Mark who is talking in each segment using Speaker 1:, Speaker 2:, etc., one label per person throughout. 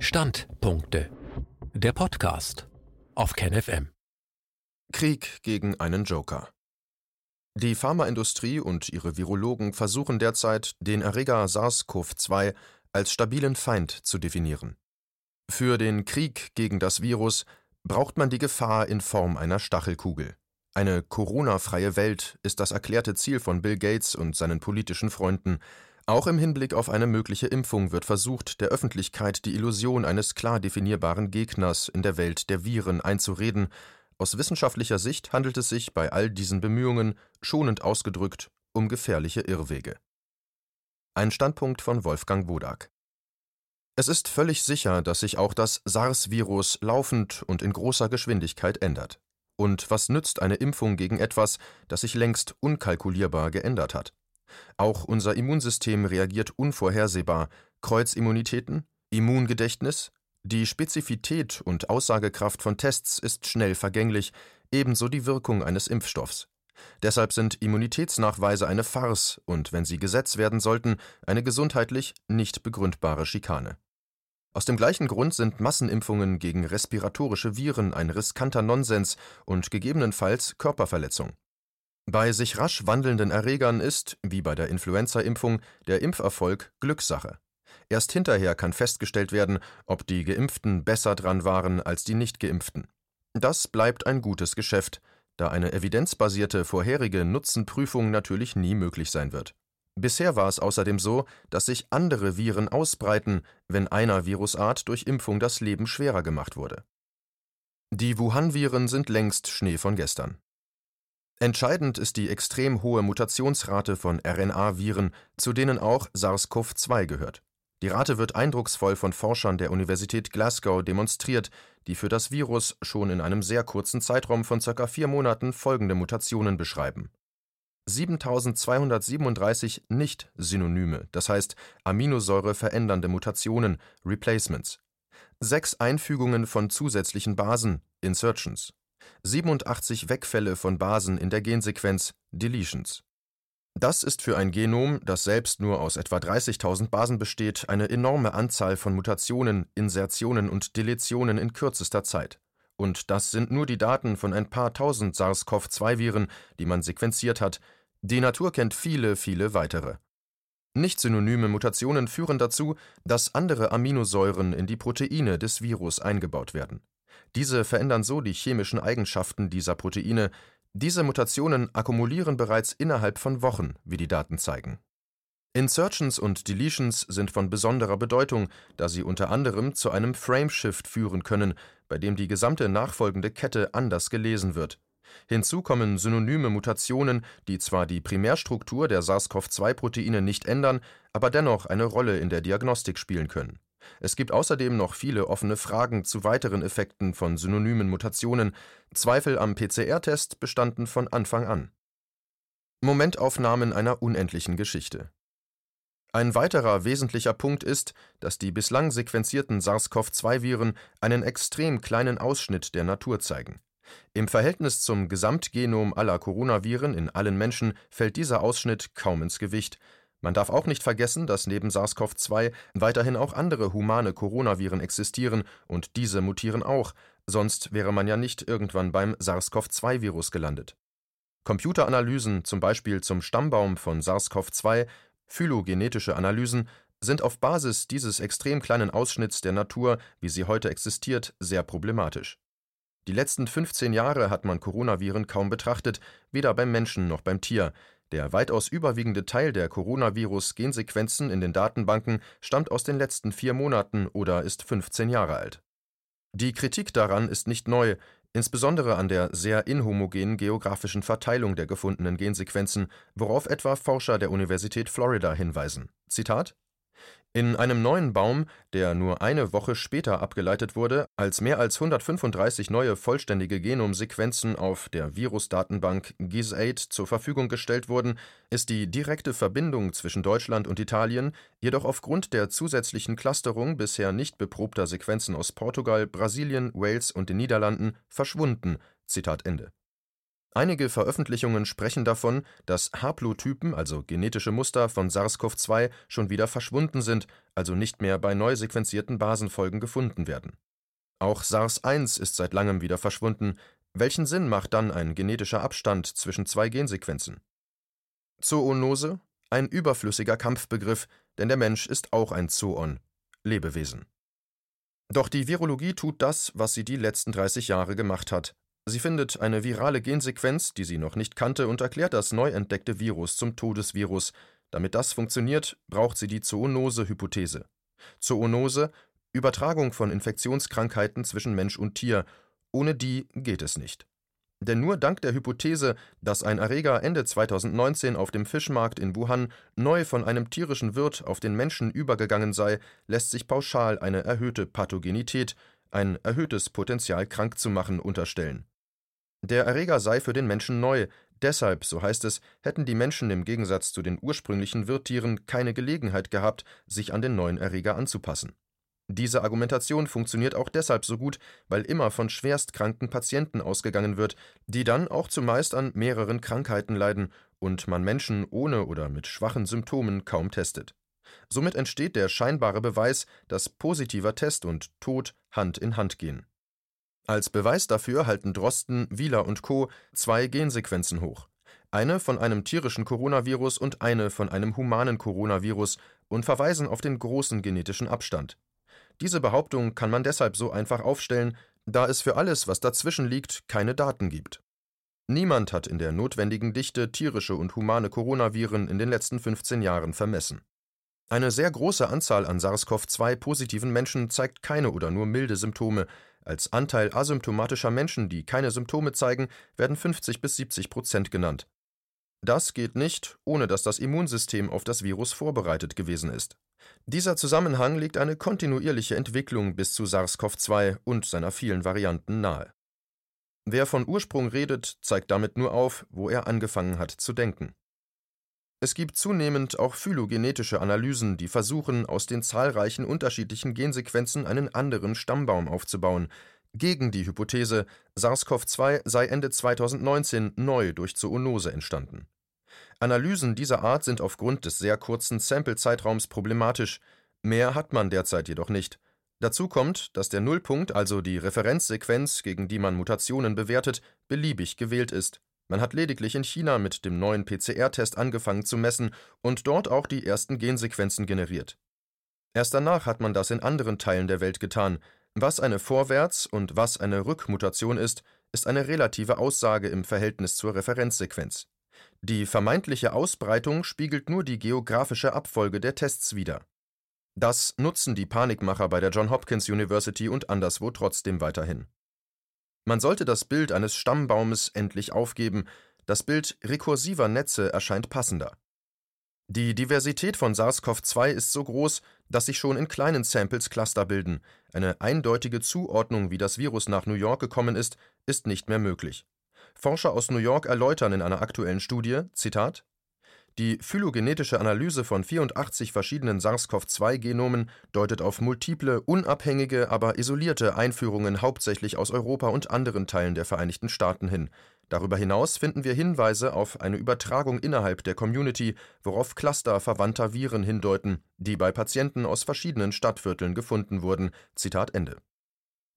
Speaker 1: Standpunkte. Der Podcast auf KenFM.
Speaker 2: Krieg gegen einen Joker. Die Pharmaindustrie und ihre Virologen versuchen derzeit, den Erreger SARS-CoV-2 als stabilen Feind zu definieren. Für den Krieg gegen das Virus braucht man die Gefahr in Form einer Stachelkugel. Eine Corona-freie Welt ist das erklärte Ziel von Bill Gates und seinen politischen Freunden. Auch im Hinblick auf eine mögliche Impfung wird versucht, der Öffentlichkeit die Illusion eines klar definierbaren Gegners in der Welt der Viren einzureden. Aus wissenschaftlicher Sicht handelt es sich bei all diesen Bemühungen, schonend ausgedrückt, um gefährliche Irrwege. Ein Standpunkt von Wolfgang Wodak. Es ist völlig sicher, dass sich auch das SARS-Virus laufend und in großer Geschwindigkeit ändert. Und was nützt eine Impfung gegen etwas, das sich längst unkalkulierbar geändert hat? Auch unser Immunsystem reagiert unvorhersehbar. Kreuzimmunitäten, Immungedächtnis, die Spezifität und Aussagekraft von Tests ist schnell vergänglich, ebenso die Wirkung eines Impfstoffs. Deshalb sind Immunitätsnachweise eine Farce und, wenn sie Gesetz werden sollten, eine gesundheitlich nicht begründbare Schikane. Aus dem gleichen Grund sind Massenimpfungen gegen respiratorische Viren ein riskanter Nonsens und gegebenenfalls Körperverletzung. Bei sich rasch wandelnden Erregern ist, wie bei der Influenza-Impfung, der Impferfolg Glückssache. Erst hinterher kann festgestellt werden, ob die Geimpften besser dran waren als die Nicht-Geimpften. Das bleibt ein gutes Geschäft, da eine evidenzbasierte vorherige Nutzenprüfung natürlich nie möglich sein wird. Bisher war es außerdem so, dass sich andere Viren ausbreiten, wenn einer Virusart durch Impfung das Leben schwerer gemacht wurde. Die Wuhan-Viren sind längst Schnee von gestern. Entscheidend ist die extrem hohe Mutationsrate von RNA-Viren, zu denen auch SARS-CoV-2 gehört. Die Rate wird eindrucksvoll von Forschern der Universität Glasgow demonstriert, die für das Virus schon in einem sehr kurzen Zeitraum von ca. vier Monaten folgende Mutationen beschreiben. 7237 nicht-synonyme, das heißt Aminosäure verändernde Mutationen, Replacements. Sechs Einfügungen von zusätzlichen Basen, Insertions. 87 Wegfälle von Basen in der Gensequenz (Deletions). Das ist für ein Genom, das selbst nur aus etwa 30.000 Basen besteht, eine enorme Anzahl von Mutationen, Insertionen und Deletionen in kürzester Zeit. Und das sind nur die Daten von ein paar tausend SARS-CoV-2-Viren, die man sequenziert hat. Die Natur kennt viele, viele weitere. Nicht-synonyme Mutationen führen dazu, dass andere Aminosäuren in die Proteine des Virus eingebaut werden diese verändern so die chemischen Eigenschaften dieser Proteine, diese Mutationen akkumulieren bereits innerhalb von Wochen, wie die Daten zeigen. Insertions und Deletions sind von besonderer Bedeutung, da sie unter anderem zu einem Frameshift führen können, bei dem die gesamte nachfolgende Kette anders gelesen wird. Hinzu kommen synonyme Mutationen, die zwar die Primärstruktur der SARS-CoV-2-Proteine nicht ändern, aber dennoch eine Rolle in der Diagnostik spielen können es gibt außerdem noch viele offene Fragen zu weiteren Effekten von synonymen Mutationen, Zweifel am PCR-Test bestanden von Anfang an. Momentaufnahmen einer unendlichen Geschichte Ein weiterer wesentlicher Punkt ist, dass die bislang sequenzierten SARS-CoV-2-Viren einen extrem kleinen Ausschnitt der Natur zeigen. Im Verhältnis zum Gesamtgenom aller Coronaviren in allen Menschen fällt dieser Ausschnitt kaum ins Gewicht man darf auch nicht vergessen, dass neben SARS-CoV-2 weiterhin auch andere humane Coronaviren existieren und diese mutieren auch, sonst wäre man ja nicht irgendwann beim SARS-CoV-2-Virus gelandet. Computeranalysen, zum Beispiel zum Stammbaum von SARS-CoV-2, phylogenetische Analysen, sind auf Basis dieses extrem kleinen Ausschnitts der Natur, wie sie heute existiert, sehr problematisch. Die letzten 15 Jahre hat man Coronaviren kaum betrachtet, weder beim Menschen noch beim Tier, der weitaus überwiegende Teil der Coronavirus-Gensequenzen in den Datenbanken stammt aus den letzten vier Monaten oder ist 15 Jahre alt. Die Kritik daran ist nicht neu, insbesondere an der sehr inhomogenen geografischen Verteilung der gefundenen Gensequenzen, worauf etwa Forscher der Universität Florida hinweisen. Zitat in einem neuen Baum, der nur eine Woche später abgeleitet wurde, als mehr als 135 neue vollständige Genomsequenzen auf der Virusdatenbank GIS8 zur Verfügung gestellt wurden, ist die direkte Verbindung zwischen Deutschland und Italien jedoch aufgrund der zusätzlichen Clusterung bisher nicht beprobter Sequenzen aus Portugal, Brasilien, Wales und den Niederlanden verschwunden. Zitat Ende Einige Veröffentlichungen sprechen davon, dass Haplotypen, also genetische Muster von SARS-CoV-2, schon wieder verschwunden sind, also nicht mehr bei neu sequenzierten Basenfolgen gefunden werden. Auch SARS-1 ist seit langem wieder verschwunden. Welchen Sinn macht dann ein genetischer Abstand zwischen zwei Gensequenzen? Zoonose? Ein überflüssiger Kampfbegriff, denn der Mensch ist auch ein Zoon, Lebewesen. Doch die Virologie tut das, was sie die letzten 30 Jahre gemacht hat. Sie findet eine virale Gensequenz, die sie noch nicht kannte, und erklärt das neu entdeckte Virus zum Todesvirus. Damit das funktioniert, braucht sie die Zoonose-Hypothese. Zoonose Übertragung von Infektionskrankheiten zwischen Mensch und Tier. Ohne die geht es nicht. Denn nur dank der Hypothese, dass ein Erreger Ende 2019 auf dem Fischmarkt in Wuhan neu von einem tierischen Wirt auf den Menschen übergegangen sei, lässt sich pauschal eine erhöhte Pathogenität, ein erhöhtes Potenzial krank zu machen, unterstellen. Der Erreger sei für den Menschen neu, deshalb, so heißt es, hätten die Menschen im Gegensatz zu den ursprünglichen Wirttieren keine Gelegenheit gehabt, sich an den neuen Erreger anzupassen. Diese Argumentation funktioniert auch deshalb so gut, weil immer von schwerstkranken Patienten ausgegangen wird, die dann auch zumeist an mehreren Krankheiten leiden und man Menschen ohne oder mit schwachen Symptomen kaum testet. Somit entsteht der scheinbare Beweis, dass positiver Test und Tod Hand in Hand gehen. Als Beweis dafür halten Drosten, Wieler und Co. zwei Gensequenzen hoch. Eine von einem tierischen Coronavirus und eine von einem humanen Coronavirus und verweisen auf den großen genetischen Abstand. Diese Behauptung kann man deshalb so einfach aufstellen, da es für alles, was dazwischen liegt, keine Daten gibt. Niemand hat in der notwendigen Dichte tierische und humane Coronaviren in den letzten 15 Jahren vermessen. Eine sehr große Anzahl an SARS-CoV-2 positiven Menschen zeigt keine oder nur milde Symptome. Als Anteil asymptomatischer Menschen, die keine Symptome zeigen, werden 50 bis 70 Prozent genannt. Das geht nicht, ohne dass das Immunsystem auf das Virus vorbereitet gewesen ist. Dieser Zusammenhang legt eine kontinuierliche Entwicklung bis zu SARS-CoV-2 und seiner vielen Varianten nahe. Wer von Ursprung redet, zeigt damit nur auf, wo er angefangen hat zu denken. Es gibt zunehmend auch phylogenetische Analysen, die versuchen, aus den zahlreichen unterschiedlichen Gensequenzen einen anderen Stammbaum aufzubauen, gegen die Hypothese, SARS-CoV-2 sei Ende 2019 neu durch Zoonose entstanden. Analysen dieser Art sind aufgrund des sehr kurzen Sample-Zeitraums problematisch, mehr hat man derzeit jedoch nicht. Dazu kommt, dass der Nullpunkt, also die Referenzsequenz, gegen die man Mutationen bewertet, beliebig gewählt ist. Man hat lediglich in China mit dem neuen PCR-Test angefangen zu messen und dort auch die ersten Gensequenzen generiert. Erst danach hat man das in anderen Teilen der Welt getan. Was eine Vorwärts- und was eine Rückmutation ist, ist eine relative Aussage im Verhältnis zur Referenzsequenz. Die vermeintliche Ausbreitung spiegelt nur die geografische Abfolge der Tests wider. Das nutzen die Panikmacher bei der Johns Hopkins University und anderswo trotzdem weiterhin. Man sollte das Bild eines Stammbaumes endlich aufgeben, das Bild rekursiver Netze erscheint passender. Die Diversität von SARS-CoV-2 ist so groß, dass sich schon in kleinen Samples Cluster bilden. Eine eindeutige Zuordnung, wie das Virus nach New York gekommen ist, ist nicht mehr möglich. Forscher aus New York erläutern in einer aktuellen Studie: Zitat die phylogenetische Analyse von 84 verschiedenen SARS-CoV-2-Genomen deutet auf multiple, unabhängige, aber isolierte Einführungen hauptsächlich aus Europa und anderen Teilen der Vereinigten Staaten hin. Darüber hinaus finden wir Hinweise auf eine Übertragung innerhalb der Community, worauf Cluster verwandter Viren hindeuten, die bei Patienten aus verschiedenen Stadtvierteln gefunden wurden. Zitat Ende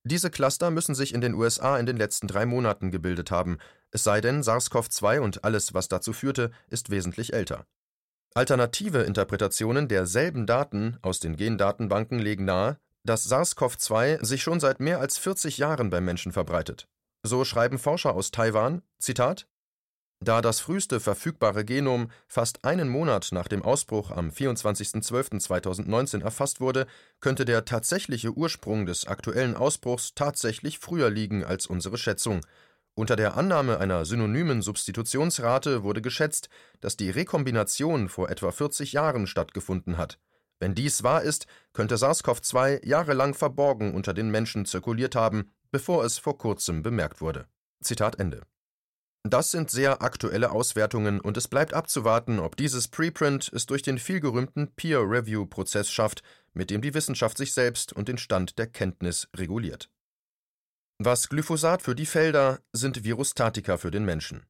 Speaker 2: diese Cluster müssen sich in den USA in den letzten drei Monaten gebildet haben, es sei denn, SARS-CoV-2 und alles, was dazu führte, ist wesentlich älter. Alternative Interpretationen derselben Daten aus den Gendatenbanken legen nahe, dass SARS-CoV-2 sich schon seit mehr als 40 Jahren beim Menschen verbreitet. So schreiben Forscher aus Taiwan: Zitat da das früheste verfügbare Genom fast einen Monat nach dem Ausbruch am 24.12.2019 erfasst wurde, könnte der tatsächliche Ursprung des aktuellen Ausbruchs tatsächlich früher liegen als unsere Schätzung. Unter der Annahme einer synonymen Substitutionsrate wurde geschätzt, dass die Rekombination vor etwa 40 Jahren stattgefunden hat. Wenn dies wahr ist, könnte SARS-CoV-2 jahrelang verborgen unter den Menschen zirkuliert haben, bevor es vor kurzem bemerkt wurde. Zitat Ende. Das sind sehr aktuelle Auswertungen und es bleibt abzuwarten, ob dieses Preprint es durch den vielgerühmten Peer-Review-Prozess schafft, mit dem die Wissenschaft sich selbst und den Stand der Kenntnis reguliert. Was Glyphosat für die Felder, sind Virustatika für den Menschen.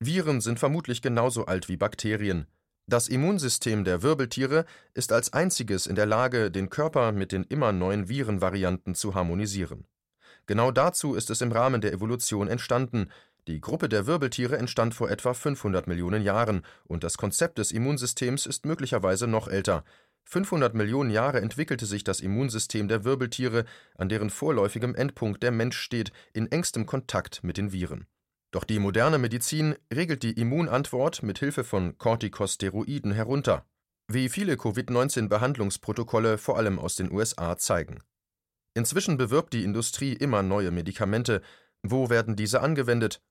Speaker 2: Viren sind vermutlich genauso alt wie Bakterien. Das Immunsystem der Wirbeltiere ist als einziges in der Lage, den Körper mit den immer neuen Virenvarianten zu harmonisieren. Genau dazu ist es im Rahmen der Evolution entstanden. Die Gruppe der Wirbeltiere entstand vor etwa 500 Millionen Jahren und das Konzept des Immunsystems ist möglicherweise noch älter. 500 Millionen Jahre entwickelte sich das Immunsystem der Wirbeltiere, an deren vorläufigem Endpunkt der Mensch steht, in engstem Kontakt mit den Viren. Doch die moderne Medizin regelt die Immunantwort mit Hilfe von Corticosteroiden herunter, wie viele Covid-19-Behandlungsprotokolle vor allem aus den USA zeigen. Inzwischen bewirbt die Industrie immer neue Medikamente. Wo werden diese angewendet?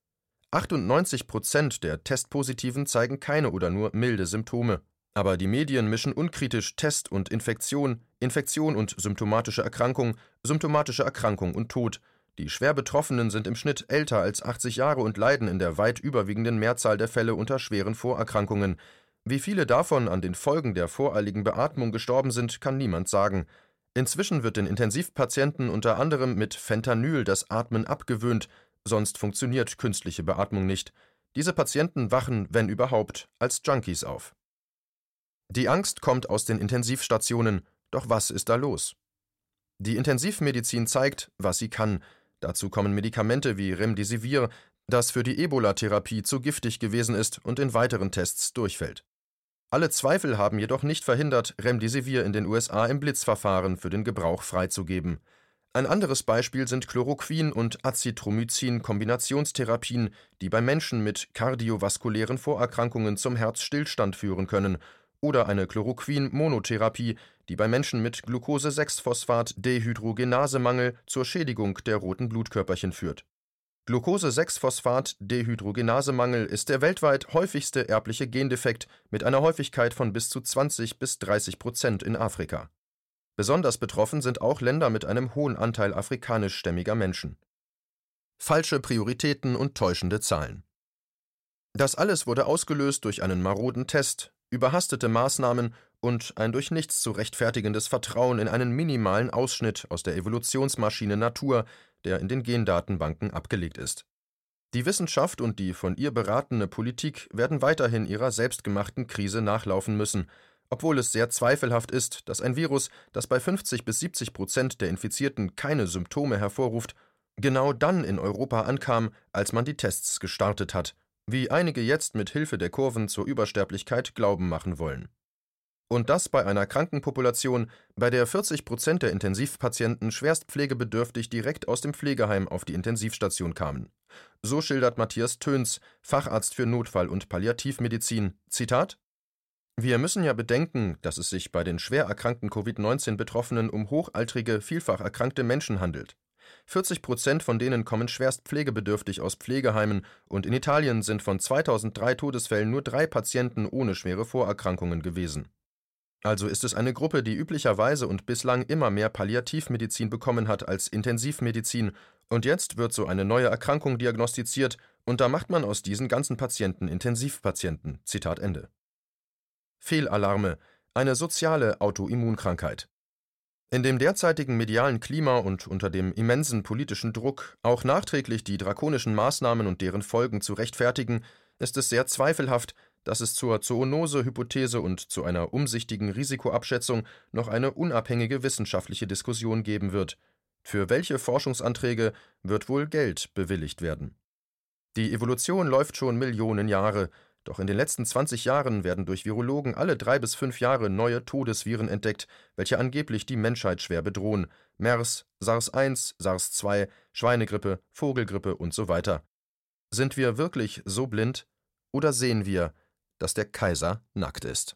Speaker 2: 98 Prozent der Testpositiven zeigen keine oder nur milde Symptome. Aber die Medien mischen unkritisch Test und Infektion, Infektion und symptomatische Erkrankung, symptomatische Erkrankung und Tod, die schwer Betroffenen sind im Schnitt älter als 80 Jahre und leiden in der weit überwiegenden Mehrzahl der Fälle unter schweren Vorerkrankungen. Wie viele davon an den Folgen der voreiligen Beatmung gestorben sind, kann niemand sagen. Inzwischen wird den Intensivpatienten unter anderem mit Fentanyl das Atmen abgewöhnt, sonst funktioniert künstliche Beatmung nicht. Diese Patienten wachen, wenn überhaupt, als Junkies auf. Die Angst kommt aus den Intensivstationen, doch was ist da los? Die Intensivmedizin zeigt, was sie kann, Dazu kommen Medikamente wie Remdesivir, das für die Ebola-Therapie zu giftig gewesen ist und in weiteren Tests durchfällt. Alle Zweifel haben jedoch nicht verhindert, Remdesivir in den USA im Blitzverfahren für den Gebrauch freizugeben. Ein anderes Beispiel sind Chloroquin und Azithromycin-Kombinationstherapien, die bei Menschen mit kardiovaskulären Vorerkrankungen zum Herzstillstand führen können oder eine Chloroquin-Monotherapie, die bei Menschen mit Glucose-6-Phosphat-Dehydrogenasemangel zur Schädigung der roten Blutkörperchen führt. Glucose-6-Phosphat-Dehydrogenasemangel ist der weltweit häufigste erbliche Gendefekt mit einer Häufigkeit von bis zu 20 bis 30 Prozent in Afrika. Besonders betroffen sind auch Länder mit einem hohen Anteil afrikanischstämmiger Menschen. Falsche Prioritäten und täuschende Zahlen. Das alles wurde ausgelöst durch einen maroden Test, überhastete Maßnahmen und ein durch nichts zu rechtfertigendes Vertrauen in einen minimalen Ausschnitt aus der Evolutionsmaschine Natur, der in den Gendatenbanken abgelegt ist. Die Wissenschaft und die von ihr beratene Politik werden weiterhin ihrer selbstgemachten Krise nachlaufen müssen, obwohl es sehr zweifelhaft ist, dass ein Virus, das bei 50 bis 70 Prozent der Infizierten keine Symptome hervorruft, genau dann in Europa ankam, als man die Tests gestartet hat wie einige jetzt mit Hilfe der Kurven zur Übersterblichkeit Glauben machen wollen. Und das bei einer Krankenpopulation, bei der 40 Prozent der Intensivpatienten schwerst pflegebedürftig direkt aus dem Pflegeheim auf die Intensivstation kamen. So schildert Matthias Töns, Facharzt für Notfall- und Palliativmedizin. Zitat: Wir müssen ja bedenken, dass es sich bei den schwer erkrankten Covid-19-Betroffenen um hochaltrige, vielfach erkrankte Menschen handelt. 40 Prozent von denen kommen schwerst pflegebedürftig aus Pflegeheimen und in Italien sind von 2003 Todesfällen nur drei Patienten ohne schwere Vorerkrankungen gewesen. Also ist es eine Gruppe, die üblicherweise und bislang immer mehr Palliativmedizin bekommen hat als Intensivmedizin, und jetzt wird so eine neue Erkrankung diagnostiziert, und da macht man aus diesen ganzen Patienten Intensivpatienten. Zitat Ende. Fehlalarme, eine soziale Autoimmunkrankheit. In dem derzeitigen medialen Klima und unter dem immensen politischen Druck, auch nachträglich die drakonischen Maßnahmen und deren Folgen zu rechtfertigen, ist es sehr zweifelhaft, dass es zur Zoonose-Hypothese und zu einer umsichtigen Risikoabschätzung noch eine unabhängige wissenschaftliche Diskussion geben wird. Für welche Forschungsanträge wird wohl Geld bewilligt werden? Die Evolution läuft schon Millionen Jahre, doch in den letzten 20 Jahren werden durch Virologen alle drei bis fünf Jahre neue Todesviren entdeckt, welche angeblich die Menschheit schwer bedrohen. MERS, SARS-1, SARS-2, Schweinegrippe, Vogelgrippe und so weiter. Sind wir wirklich so blind? Oder sehen wir, dass der Kaiser nackt ist?